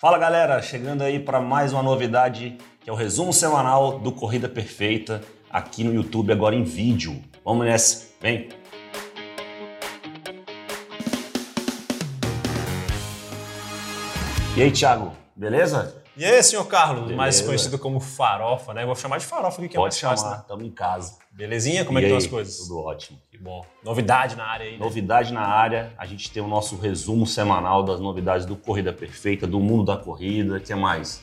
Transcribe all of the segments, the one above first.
Fala galera, chegando aí para mais uma novidade que é o resumo semanal do Corrida Perfeita aqui no YouTube agora em vídeo. Vamos nessa, vem! E aí, Thiago, beleza? E aí, senhor Carlos, Beleza. mais conhecido como Farofa, né? Eu vou chamar de Farofa aqui, que é Pode mais fácil, chamar, né? estamos em casa. Belezinha? Como é E que estão aí? as coisas? Tudo ótimo. Que bom. Novidade na área aí, né? Novidade na área, a gente tem o nosso resumo semanal das novidades do Corrida Perfeita, do mundo da corrida, o que mais?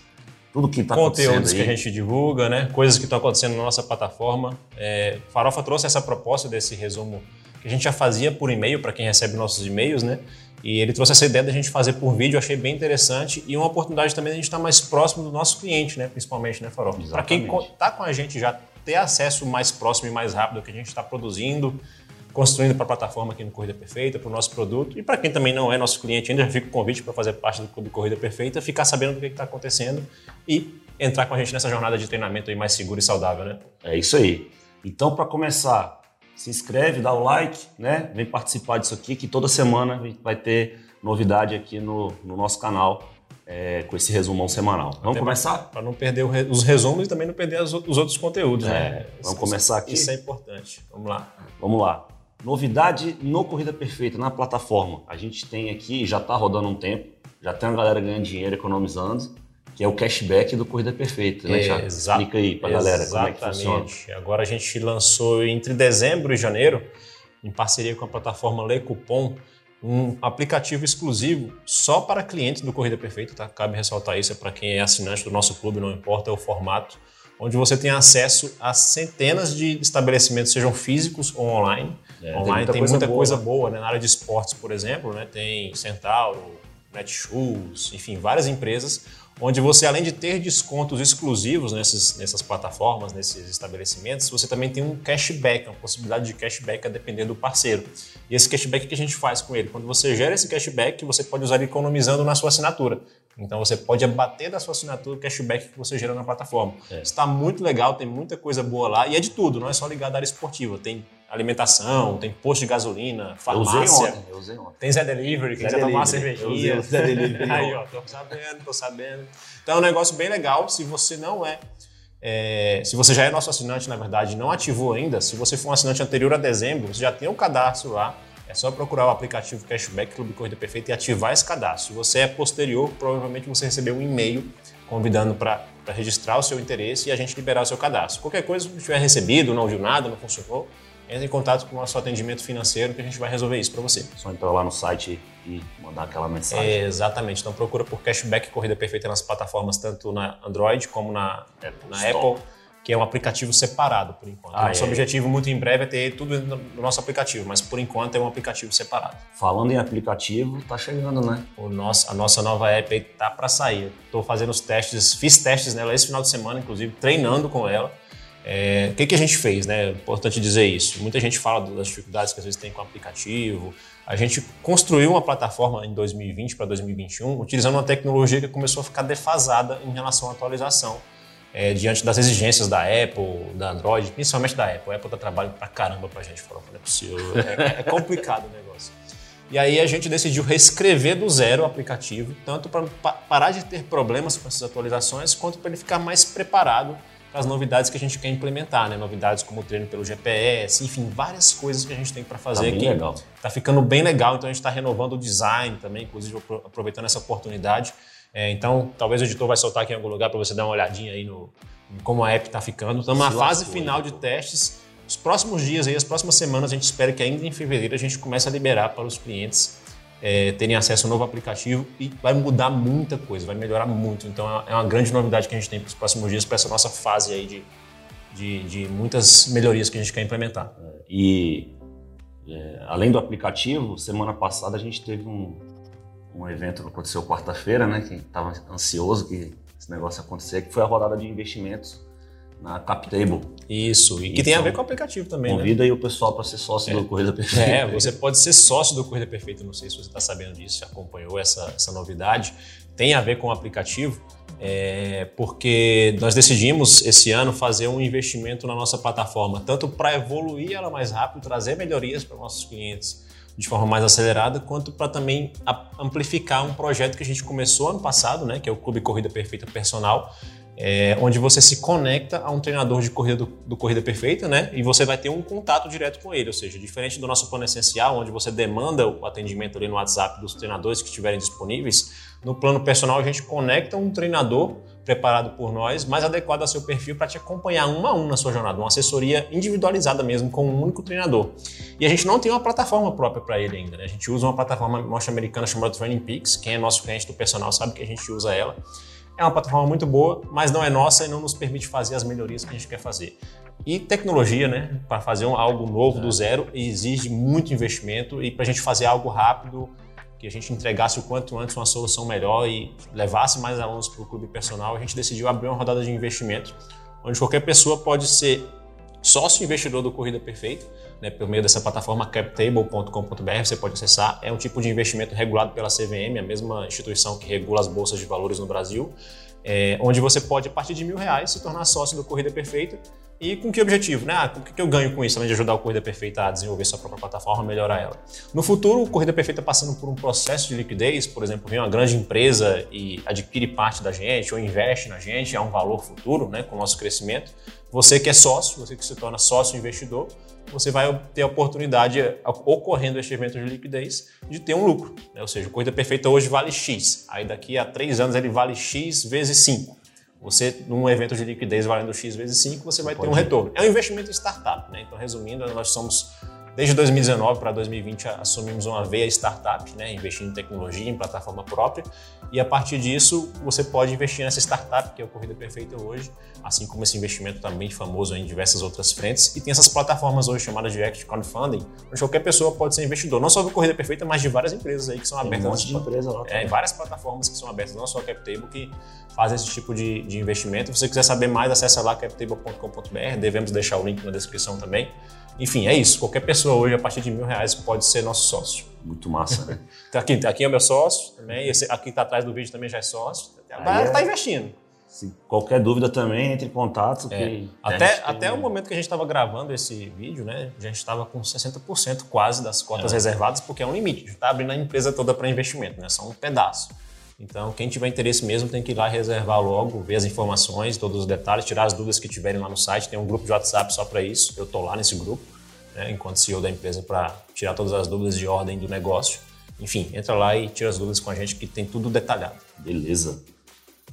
Tudo que está acontecendo Conteúdos que a gente divulga, né? Coisas que estão acontecendo na nossa plataforma. É, Farofa trouxe essa proposta desse resumo que a gente já fazia por e-mail para quem recebe nossos e-mails, né? E ele trouxe essa ideia da gente fazer por vídeo, eu achei bem interessante e uma oportunidade também de a gente estar mais próximo do nosso cliente, né? Principalmente, né, Farofa? Para quem está com a gente já ter acesso mais próximo e mais rápido ao que a gente está produzindo, construindo para a plataforma aqui no Corrida Perfeita, para o nosso produto. E para quem também não é nosso cliente ainda, já fica o convite para fazer parte do Clube Corrida Perfeita, ficar sabendo do que está acontecendo e entrar com a gente nessa jornada de treinamento aí mais segura e saudável, né? É isso aí. Então, para começar, se inscreve, dá o like, né? Vem participar disso aqui, que toda semana vai ter novidade aqui no, no nosso canal é, com esse resumão semanal. Vamos Até começar? Para não perder re- os resumos e também não perder as os outros conteúdos, É, né? vamos Isso- começar aqui? Isso é importante. Vamos lá. Vamos lá. Novidade no Corrida Perfeita, na plataforma. A gente tem aqui, já está rodando um tempo, já tem uma galera ganhando dinheiro, economizando, que é o cashback do Corrida Perfeita, né, Thiago? Exa- Explica aí pra galera como é que funciona. Exatamente. Agora a gente lançou entre dezembro e janeiro, em parceria com a plataforma Le Coupon, um aplicativo exclusivo só para clientes do Corrida Perfeita, tá? Cabe ressaltar isso, é para quem é assinante do nosso clube, não importa o formato, onde você tem acesso a centenas de estabelecimentos, sejam físicos ou online. É, online tem muita muita, coisa coisa, boa, boa, né? Na área de esportes, por exemplo, né? Tem Centauro, Netshoes, enfim, várias empresas onde você, além de ter descontos exclusivos nesses, nessas plataformas, nesses estabelecimentos, você também tem um cashback, uma possibilidade de cashback a depender do parceiro. E esse cashback que a gente faz com ele? Quando você gera esse cashback, você pode usar ele economizando na sua assinatura. Então você pode abater da sua assinatura o cashback que você gera na plataforma. É. Está muito legal, tem muita coisa boa lá e é de tudo, não é só ligado à área esportiva. Tem alimentação, tem posto de gasolina, Eu usei farmácia. ontem, eu usei ontem. Tem Zé Delivery, quem quiser tomar uma Delivery. Eu cervejinha. usei Zé Delivery Aí, ó, tô sabendo, tô sabendo. Então é um negócio bem legal. Se você não é, é, se você já é nosso assinante, na verdade, não ativou ainda, se você for um assinante anterior a dezembro, você já tem um cadastro lá. É só procurar o aplicativo Cashback Clube Corrida Perfeita e ativar esse cadastro. Se você é posterior, provavelmente você recebeu um e-mail convidando para registrar o seu interesse e a gente liberar o seu cadastro. Qualquer coisa, se não tiver recebido, não viu nada, não funcionou, entre em contato com o nosso atendimento financeiro que a gente vai resolver isso para você. Só entrar lá no site e mandar aquela mensagem. É, exatamente. Então procura por Cashback Corrida Perfeita nas plataformas, tanto na Android como na, na Store. Apple, que é um aplicativo separado por enquanto. Ah, Nosso é. objetivo muito em breve é ter tudo no no nosso aplicativo, mas por enquanto é um aplicativo separado. Falando em aplicativo, tá chegando, né? O nosso, a nossa nova app aí tá para sair. Estou fazendo os testes, fiz testes nela esse final de semana, inclusive, treinando com ela. É, o que, que a gente fez, né? É importante dizer isso. Muita gente fala das dificuldades que às vezes tem com o aplicativo. A gente construiu uma plataforma em 2020 para 2021, utilizando uma tecnologia que começou a ficar defasada em relação à atualização. é, diante das exigências da Apple, da Android, principalmente da Apple. A Apple dá trabalho pra caramba pra gente, falou, não é possível. É, é complicado o negócio. E aí a gente decidiu reescrever do zero o aplicativo, tanto para parar de ter problemas com essas atualizações, quanto para ele ficar mais preparado para as novidades que a gente quer implementar, né? Novidades como o treino pelo GPS, enfim, várias coisas que a gente tem para Tá fazer bem aqui. legal. Tá ficando bem legal, então a gente está renovando o design também, inclusive apro- aproveitando essa oportunidade. É, então, talvez o editor vai soltar aqui em algum lugar para você dar uma olhadinha aí no em como a app está ficando. Estamos na Se fase lascou, final de testes. Os próximos dias aí, as próximas semanas, a gente espera que ainda em fevereiro a gente comece a liberar para os clientes é, terem acesso ao novo aplicativo e vai mudar muita coisa, vai melhorar muito. Então é uma grande novidade que a gente tem para os próximos dias, para essa nossa fase aí de, de, de muitas melhorias que a gente quer implementar. E é, além do aplicativo, semana passada a gente teve um, um evento que aconteceu quarta-feira, né? Que estava ansioso que esse negócio ia acontecer, que foi a rodada de investimentos na CapTable. Isso, e que tem a Então, ver com o aplicativo também, né? Convida aí o pessoal para ser sócio do Corrida Perfeita. É, você pode ser sócio do Corrida Perfeita, não sei se você está sabendo disso, acompanhou essa, essa novidade. Tem a ver com o aplicativo, é, porque nós decidimos esse ano fazer um investimento na nossa plataforma, tanto para evoluir ela mais rápido, trazer melhorias para nossos clientes, de forma mais acelerada, quanto para também amplificar um projeto que a gente começou ano passado, né, que é o Clube Corrida Perfeita Personal, é, onde você se conecta a um treinador de corrida do, do, Corrida Perfeita, né? E você vai ter um contato direto com ele, ou seja, diferente do nosso plano essencial, onde você demanda o atendimento ali no WhatsApp dos treinadores que estiverem disponíveis, no plano personal a gente conecta um treinador preparado por nós, mais adequado ao seu perfil para te acompanhar um a um na sua jornada, uma assessoria individualizada mesmo com um único treinador. E a gente não tem uma plataforma própria para ele ainda, né? A gente usa uma plataforma norte-americana chamada Training Peaks, quem é nosso cliente do personal sabe que a gente usa ela. É uma plataforma muito boa, mas não é nossa e não nos permite fazer as melhorias que a gente quer fazer. E tecnologia, né? Para fazer um, algo novo do zero exige muito investimento e para a gente fazer algo rápido, que a gente entregasse o quanto antes uma solução melhor e levasse mais alunos para o clube personal, a gente decidiu abrir uma rodada de investimento, onde qualquer pessoa pode ser sócio investidor do Corrida Perfeita, né, por meio dessa plataforma captable.com.br, você pode acessar. É um tipo de investimento regulado pela CVM, a mesma instituição que regula as bolsas de valores no Brasil, é, onde você pode, a partir de mil reais, se tornar sócio do Corrida Perfeita e com que objetivo? Né? Ah, o que eu ganho com isso, além de ajudar o Corrida Perfeita a desenvolver sua própria plataforma, melhorar ela? No futuro, o Corrida Perfeita passando por um processo de liquidez, por exemplo, vem uma grande empresa e adquire parte da gente ou investe na gente, é um valor futuro né, com o nosso crescimento. Você que é sócio, você que se torna sócio investidor, você vai ter a oportunidade, ocorrendo este evento de liquidez, de ter um lucro. Né? Ou seja, Corrida Perfeita hoje vale X, aí daqui a três anos ele vale X vezes 5. Você, num evento de liquidez valendo X vezes 5, você vai ter um retorno. É um investimento em startup, né? Então, resumindo, nós somos Desde 2019 para 2020 assumimos uma veia startup, né, investindo em tecnologia, em plataforma própria, e a partir disso você pode investir nessa startup que é o Corrida Perfeita hoje, assim como esse investimento também famoso em diversas outras frentes. E tem essas plataformas hoje chamadas de Act Crowdfunding, onde qualquer pessoa pode ser investidor, não só do Corrida Perfeita, mas de várias empresas aí que são abertas. Tem um monte de empresa lá. É, várias plataformas que são abertas, não só a CapTable, que fazem esse tipo de, de investimento. Se você quiser saber mais, acesse lá captable.com.br, devemos deixar o link na descrição também. Enfim, é isso. Qualquer pessoa hoje, a partir de mil reais, pode ser nosso sócio. Muito massa, né? Então, aqui, aqui é o meu sócio também. Esse, aqui está atrás do vídeo também já é sócio. Agora está é... investindo. Se qualquer dúvida também, entre em contato. É. Até, até o momento que a gente estava gravando esse vídeo, né? A gente estava com 60% quase das cotas é. reservadas, porque é um limite. A gente está abrindo a empresa toda para investimento, né? Só um pedaço. Então, quem tiver interesse mesmo tem que ir lá reservar logo, ver as informações, todos os detalhes, tirar as dúvidas que tiverem lá no site. Tem um grupo de WhatsApp só para isso. Eu estou lá nesse grupo né, enquanto CEO da empresa, para tirar todas as dúvidas de ordem do negócio. Enfim, entra lá e tira as dúvidas com a gente, que tem tudo detalhado. Beleza.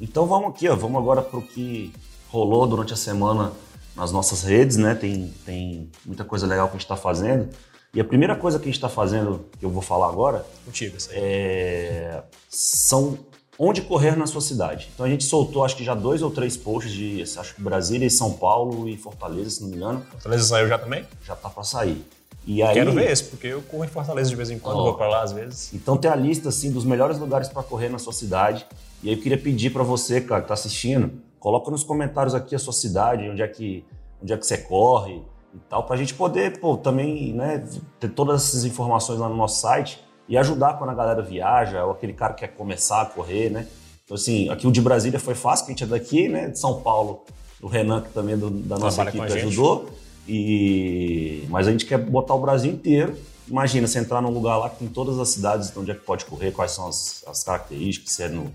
Então vamos aqui, ó, vamos agora para o que rolou durante a semana nas nossas redes, né? Tem, tem muita coisa legal que a gente está fazendo. E a primeira coisa que a gente está fazendo, que eu vou falar agora, Contigo, é, são onde correr na sua cidade. Então a gente soltou acho que já dois ou três posts de acho que Brasília e São Paulo e Fortaleza, se não me engano. Fortaleza saiu já também? Já tá para sair. E aí, Quero ver esse, porque eu corro em Fortaleza de vez em quando, ó, vou para lá às vezes. Então tem a lista assim dos melhores lugares para correr na sua cidade. E aí eu queria pedir para você, cara, que tá assistindo, coloca nos comentários aqui a sua cidade, onde é que onde é que você corre e tal, para a gente poder, pô, também, né, ter todas essas informações lá no nosso site e ajudar quando a galera viaja, ou aquele cara que quer começar a correr, né? Então, assim, aqui o de Brasília foi fácil, que a gente é daqui, né? De São Paulo, o Renan, que também é do, da nossa Trabalha equipe, ajudou. E... Mas a gente quer botar o Brasil inteiro. Imagina, você entrar num lugar lá que tem todas as cidades, onde é que pode correr, quais são as, as características, se é no,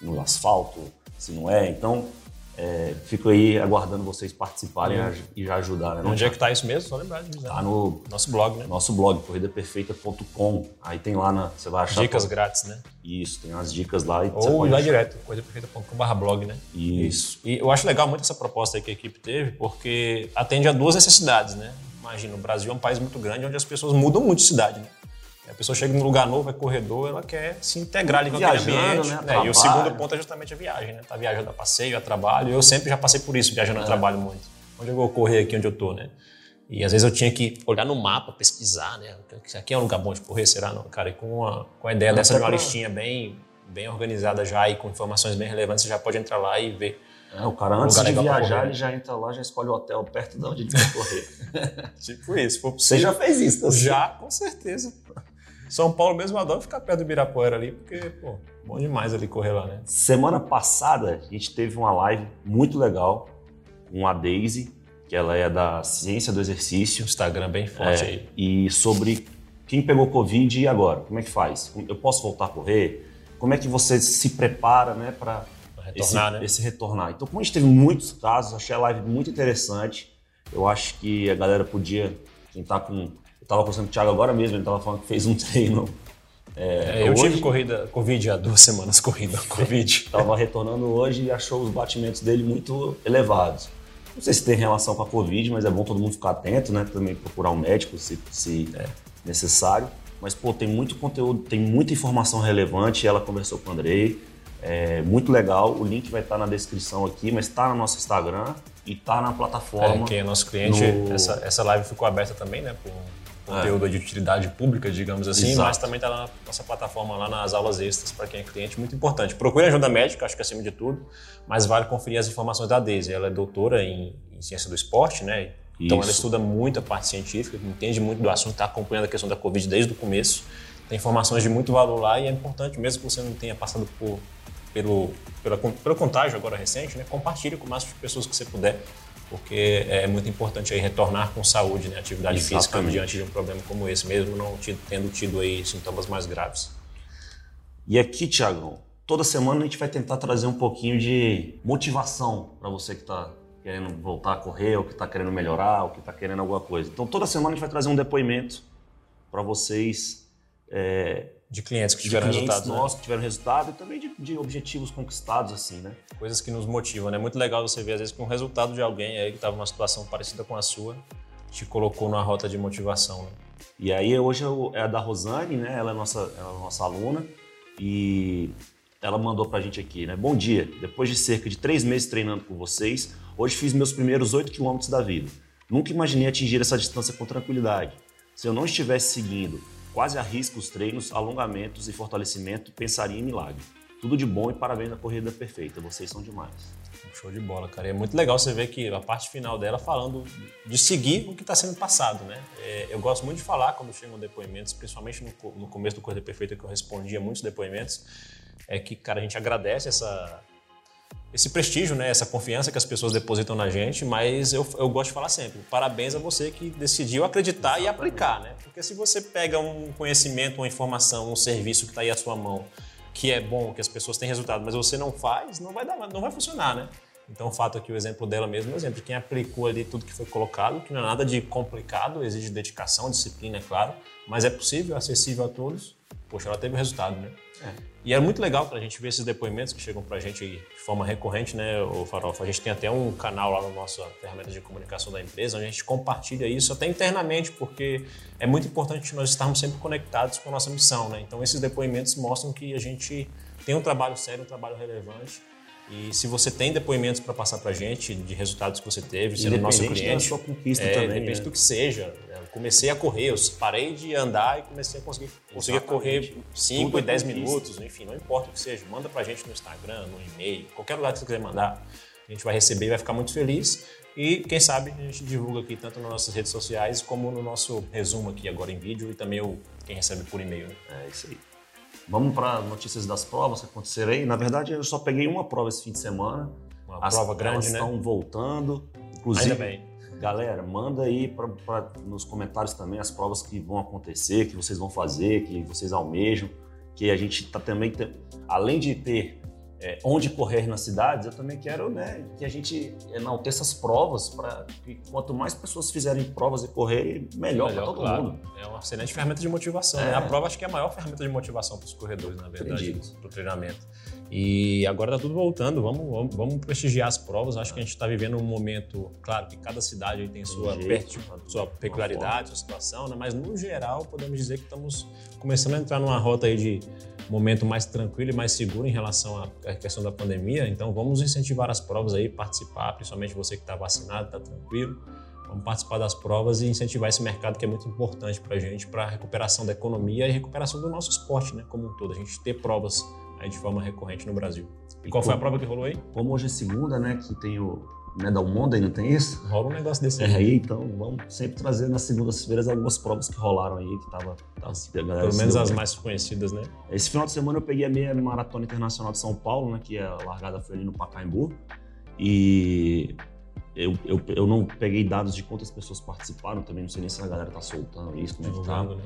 no asfalto, se não é. Então, é, fico aí aguardando vocês participarem uhum. e já ajudarem. Né? Onde é que está isso mesmo? Só lembrar de dizer. Tá no nosso blog, né? Nosso blog, corridaperfeita.com. Aí tem lá, na, você vai achar. Dicas grátis, né? Isso, tem umas dicas lá. E Ou ir lá direto, corridaperfeita.com.br blog, né? Isso. E eu acho legal muito essa proposta que a equipe teve, porque atende a duas necessidades, né? Imagina, o Brasil é um país muito grande onde as pessoas mudam muito de cidade, né? A pessoa chega num lugar novo, é corredor, ela quer se integrar ali com aquele ambiente. Né? né? E o segundo ponto é justamente a viagem, né? Tá viajando a passeio, a trabalho. Eu sempre já passei por isso, viajando é. a trabalho muito. Onde eu vou correr aqui onde eu tô, né? E às vezes eu tinha que olhar no mapa, pesquisar, né? Aqui é um lugar bom de correr, será? Não, cara, e com, uma, com a ideia Não, dessa de uma pra... listinha bem, bem organizada já e com informações bem relevantes, você já pode entrar lá e ver. É, o cara antes de viajar, ele já entra lá, já escolhe o hotel perto de onde ele vai correr. tipo isso. Você já fez isso, tá? Já, com certeza. São Paulo mesmo adora ficar perto do Ibirapuera ali, porque, pô, bom demais ali correr lá, né? Semana passada a gente teve uma live muito legal com a Daisy, que ela é da Ciência do Exercício. Instagram bem forte é, aí. E sobre quem pegou Covid e agora? Como é que faz? Eu posso voltar a correr? Como é que você se prepara né, para retornar, esse, né? esse retornar? Então, como a gente teve muitos casos, achei a live muito interessante. Eu acho que a galera podia, quem tá com. Eu estava conversando com o Thiago agora mesmo, ele estava falando que fez um treino. É, é, eu hoje, tive corrida, Covid há duas semanas corrida, Covid. Estava retornando hoje e achou os batimentos dele muito elevados. Não sei se tem relação com a Covid, mas é bom todo mundo ficar atento, né? Também procurar um médico se, se é necessário. Mas, pô, tem muito conteúdo, tem muita informação relevante. Ela conversou com o Andrei. É muito legal. O link vai estar na descrição aqui, mas está no nosso Instagram e está na plataforma. É, quem é nosso cliente, no... essa, essa live ficou aberta também, né? Com conteúdo é. de utilidade pública, digamos assim, Exato. mas também está na nossa plataforma lá nas aulas extras para quem é cliente, muito importante. Procure ajuda médica, acho que acima de tudo, mas vale conferir as informações da Daisy. Ela é doutora em, em ciência do esporte, né? Então Isso. ela estuda muito a parte científica, entende muito do assunto, está acompanhando a questão da Covid desde o começo. Tem informações de muito valor lá e é importante, mesmo que você não tenha passado por, pelo, pela, pelo contágio agora recente, né, compartilhe com o máximo de pessoas que você puder, porque é muito importante aí retornar com saúde, né, atividade Exatamente. física diante de um problema como esse, mesmo não tendo tido aí sintomas mais graves. E aqui, Tiagão, toda semana a gente vai tentar trazer um pouquinho de motivação para você que está querendo voltar a correr, ou que está querendo melhorar, ou que está querendo alguma coisa. Então, toda semana a gente vai trazer um depoimento para vocês. É, de clientes que tiveram resultados. Nossos né? que tiveram resultado e também de, de, objetivos conquistados, assim, né? Coisas que nos motivam, né? Muito legal você ver, às vezes, que um resultado de alguém aí que estava numa situação parecida com a sua te colocou numa rota de motivação. Né? E aí, hoje é a da Rosane, né? Ela é nossa, ela é nossa aluna e ela mandou pra gente aqui, né? Bom dia, depois de cerca de três meses treinando com vocês, Hoje fiz meus primeiros 8 quilômetros da vida. Nunca imaginei atingir essa distância com tranquilidade. Se eu não estivesse seguindo quase a risco os treinos, alongamentos e fortalecimento, pensaria em milagre. Tudo de bom e parabéns à corrida perfeita. Vocês são demais. Show de bola, cara. é muito legal você ver que a parte final dela falando de seguir o que está sendo passado, né? É, eu gosto muito de falar quando chegam depoimentos, principalmente no, no começo do Corrida Perfeita, que eu respondia muitos depoimentos, é que, cara, a gente agradece essa, esse prestígio, né, essa confiança que as pessoas depositam na gente, mas eu, eu gosto de falar sempre, parabéns a você que decidiu acreditar e aplicar, né? Porque se você pega um conhecimento, uma informação, um serviço que está aí à sua mão, que é bom, que as pessoas têm resultado, mas você não faz, não vai dar, não vai funcionar, né? Então, o fato aqui, o exemplo dela mesmo, é o exemplo de quem aplicou ali tudo que foi colocado, que não é nada de complicado, exige dedicação, disciplina, é claro, mas é possível, acessível a todos. Poxa, ela teve o resultado, né? É. E é muito legal para a gente ver esses depoimentos que chegam para a gente de forma recorrente, né, o Farofa? A gente tem até um canal lá no nosso ferramenta de comunicação da empresa, onde a gente compartilha isso até internamente, porque é muito importante nós estarmos sempre conectados com a nossa missão, né? Então, esses depoimentos mostram que a gente tem um trabalho sério, um trabalho relevante e se você tem depoimentos para passar para a gente de resultados que você teve, sendo nosso cliente, da sua conquista é, também, depende né? do que seja. Eu comecei a correr, eu parei de andar e comecei a conseguir, conseguir correr 5 e 10 é minutos, enfim, não importa o que seja. Manda para a gente no Instagram, no e-mail, qualquer lugar que você quiser mandar. A gente vai receber e vai ficar muito feliz. E quem sabe a gente divulga aqui tanto nas nossas redes sociais como no nosso resumo aqui agora em vídeo e também o, quem recebe por e-mail. Né? É isso aí. Vamos para notícias das provas que aconteceram aí. Na verdade, eu só peguei uma prova esse fim de semana. Uma As prova grande, né? estão voltando. Inclusive, Ainda bem. galera, manda aí pra, pra, nos comentários também as provas que vão acontecer, que vocês vão fazer, que vocês almejam. Que a gente está também, além de ter é, onde correr nas cidades, eu também quero né, que a gente enalteça essas provas para que quanto mais pessoas fizerem provas e correr, melhor, melhor para todo claro. mundo. É uma excelente ferramenta de motivação. Né? É. Né? A prova acho que é a maior ferramenta de motivação para os corredores, na verdade, para o treinamento. E agora está tudo voltando, vamos, vamos, vamos, prestigiar as provas. Acho que a gente está vivendo um momento, claro que cada cidade tem sua, jeito, sua peculiaridade, sua situação, né? mas no geral podemos dizer que estamos começando a entrar numa rota aí de momento mais tranquilo e mais seguro em relação à questão da pandemia. Então vamos incentivar as provas aí, participar, principalmente você que está vacinado, está tranquilo. Vamos participar das provas e incentivar esse mercado que é muito importante para a gente, para a recuperação da economia e recuperação do nosso esporte, né, como um todo. A gente ter provas aí de forma recorrente no Brasil. E qual foi a prova que rolou aí? Como hoje é segunda, né, que tem o né, da Umonda, não tem isso? Rola um negócio desse. É, aí, então vamos sempre trazer nas segundas-feiras algumas provas que rolaram aí, que tava, tava a galera Pelo menos as mais conhecidas, né? Esse final de semana eu peguei a meia maratona internacional de São Paulo, né, que a largada foi ali no Pacaembu. E eu, eu, eu não peguei dados de quantas pessoas participaram, também não sei nem se a galera tá soltando isso, como é que tá. Né?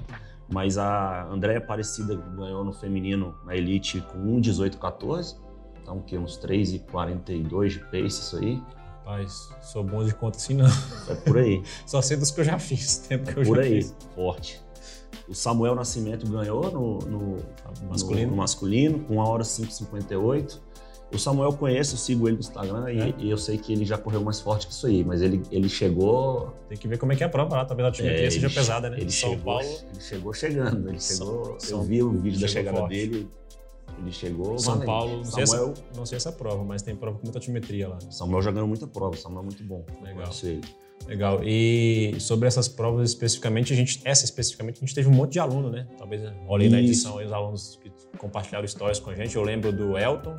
Mas a Andréia Aparecida ganhou no feminino na Elite com 1,18,14. Então, o quê? Uns 3,42 de pace, isso aí. Rapaz, sou bom de conta assim não. É por aí. Só sei dos que eu já fiz, tempo É que eu por já aí. fiz. Forte. O Samuel Nascimento ganhou no, no- Masculino. no- no masculino com 1 hora 5,58. O Samuel eu conheço, eu sigo ele no Instagram e- É? e, eu sei que ele já correu mais forte que isso aí, mas ele, ele chegou. Tem que ver como é que é a prova lá, talvez a altimetria é, seja pesada, né? Ele São chegou, Paulo, ele chegou chegando. Ele chegou. São- eu vi o vídeo da chegada forte. dele. Ele chegou. São valente. Paulo, não sei, Samuel, essa, não sei essa prova, mas tem prova com muita altimetria lá. Samuel já ganhou muita prova, Samuel é muito bom. Legal. Legal. E sobre essas provas especificamente, a gente, essa especificamente, a gente teve um monte de aluno, né? Talvez olhe na Isso. edição aí os alunos que compartilharam stories com a gente. Eu lembro do Elton,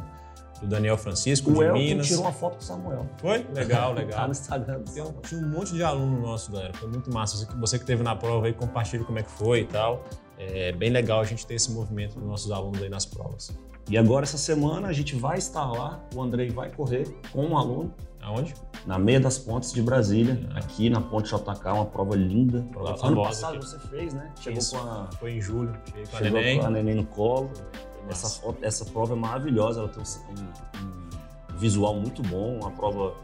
do Daniel Francisco, O de Elton Minas. tirou uma foto com o Samuel. Foi? Legal, Tá legal. no Instagram. do Tem um, tinha um monte de aluno nosso, galera. Foi muito massa. Você que, teve na prova aí, compartilha como é que foi e tal. É bem legal a gente ter esse movimento dos nossos alunos aí nas provas. E agora, essa semana, a gente vai estar lá. O Andrei vai correr com um aluno Aonde? na Meia das Pontes de Brasília, Ah. aqui na Ponte JK, uma prova linda. Prova ano famosa passado aqui. você fez, né? Chegou Isso. com a, Foi em julho. Cheguei com a chegou neném. com a neném no colo. Essa, foto- essa prova é maravilhosa, ela tem um, um visual muito bom, uma prova.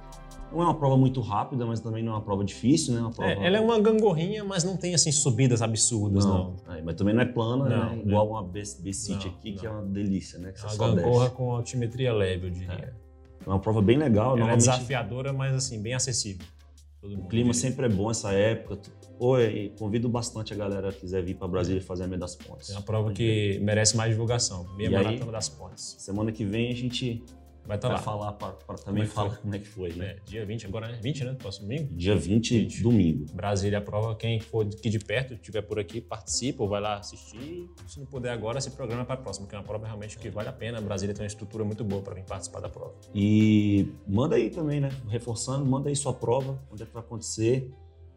Não é uma prova muito rápida, mas também não é uma prova difícil, né? Uma prova... É, ela é uma gangorrinha, mas não tem assim subidas absurdas, não. não. É, mas também não é plana, Não, né? né? Igual uma B-City Não, aqui, que não. é uma delícia, né? Que É uma gangorra com altimetria leve, eu diria. É uma prova bem legal. Ela é normalmente desafiadora, mas assim, bem acessível. O clima sempre é bom essa época. E convido bastante a galera que quiser vir para Brasília fazer a Meia das Pontes. É uma prova que merece mais divulgação. Meia E aí? Maratona das Pontes. Semana que vem a gente Vai estar vai lá. falar para Como também é que falar como é que foi, né? É, dia 20, agora né? 20, né? Próximo domingo? Dia 20, 20. domingo. Brasília a prova. Quem for aqui de perto, estiver por aqui, participa ou vai lá assistir. Se não puder agora, se programa para a próxima, que é uma prova realmente que vale a pena. Brasília tem uma estrutura muito boa para vir participar da prova. E manda aí também, né? Reforçando, manda aí sua prova, onde é que vai acontecer,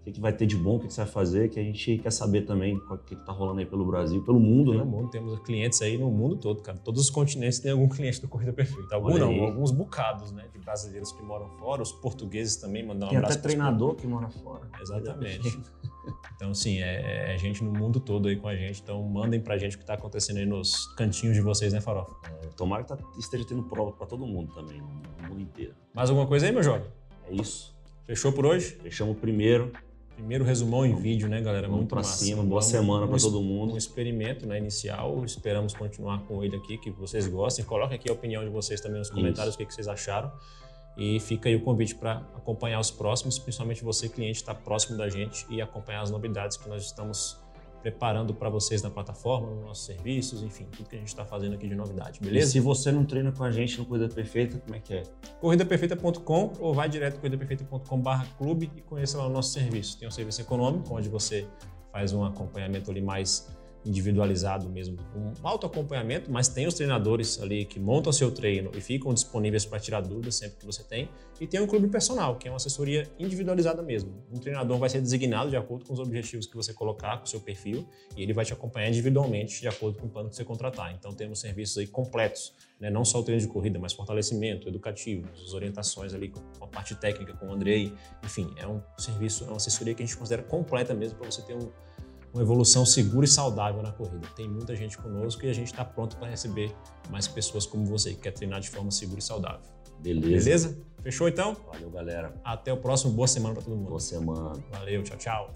o que, vai ter de bom, o que, você vai fazer, que a gente quer saber também o que, que tá rolando aí pelo Brasil, pelo mundo, né? mundo, temos clientes aí no mundo todo, cara. Todos os continentes têm algum cliente do Corrida Perfeita. Algum Olha não, alguns bocados, né? De brasileiros que moram fora, os portugueses também mandam um Tem abraço até treinador que mora fora. Exatamente. Então, sim, é, é gente no mundo todo aí com a gente. Então, mandem pra gente o que tá acontecendo aí nos cantinhos de vocês, né, Farofa? É, tomara que tá- esteja tendo prova para todo mundo também, no mundo inteiro. Mais alguma coisa aí, meu jovem? É isso. Fechou por hoje? Fechamos o primeiro. Primeiro resumão em vídeo, né, galera? Vamos Muito pra massa. cima. Boa semana para um todo Um mundo. experimento né, inicial. Esperamos continuar com ele aqui, que vocês gostem. Coloquem aqui a opinião de vocês também nos comentários, o que, que vocês acharam. E fica aí o convite para acompanhar os próximos, principalmente você, cliente, estar próximo da gente e acompanhar as novidades que nós estamos preparando para vocês na plataforma, nos nossos serviços, enfim, tudo que a gente está fazendo aqui de novidade, E beleza? se você não treina com a gente no Coisa Perfeita, como é que é? corridaperfeita.com ou vai direto corridaperfeita.com.br clube e conheça lá o nosso serviço. Tem um serviço econômico, onde você faz um acompanhamento ali mais individualizado mesmo, um auto acompanhamento, mas tem os treinadores ali que montam seu treino e ficam disponíveis para tirar dúvidas sempre que você tem. E tem um clube personal, que é uma assessoria individualizada mesmo. Um treinador vai ser designado de acordo com os objetivos que você colocar, com o seu perfil, e ele vai te acompanhar individualmente de acordo com o plano que você contratar. Então temos serviços aí completos, né? não só o treino de corrida, mas fortalecimento educativo, as orientações ali com a parte técnica com o Andrei. Enfim, é um serviço, é uma assessoria que a gente considera completa mesmo para você ter um, uma evolução segura e saudável na corrida. Tem muita gente conosco e a gente está pronto para receber mais pessoas como você, que quer treinar de forma segura e saudável. Beleza? Beleza? Fechou então? Valeu, galera. Até o próximo. Boa semana para todo mundo. Boa semana. Valeu, tchau, tchau.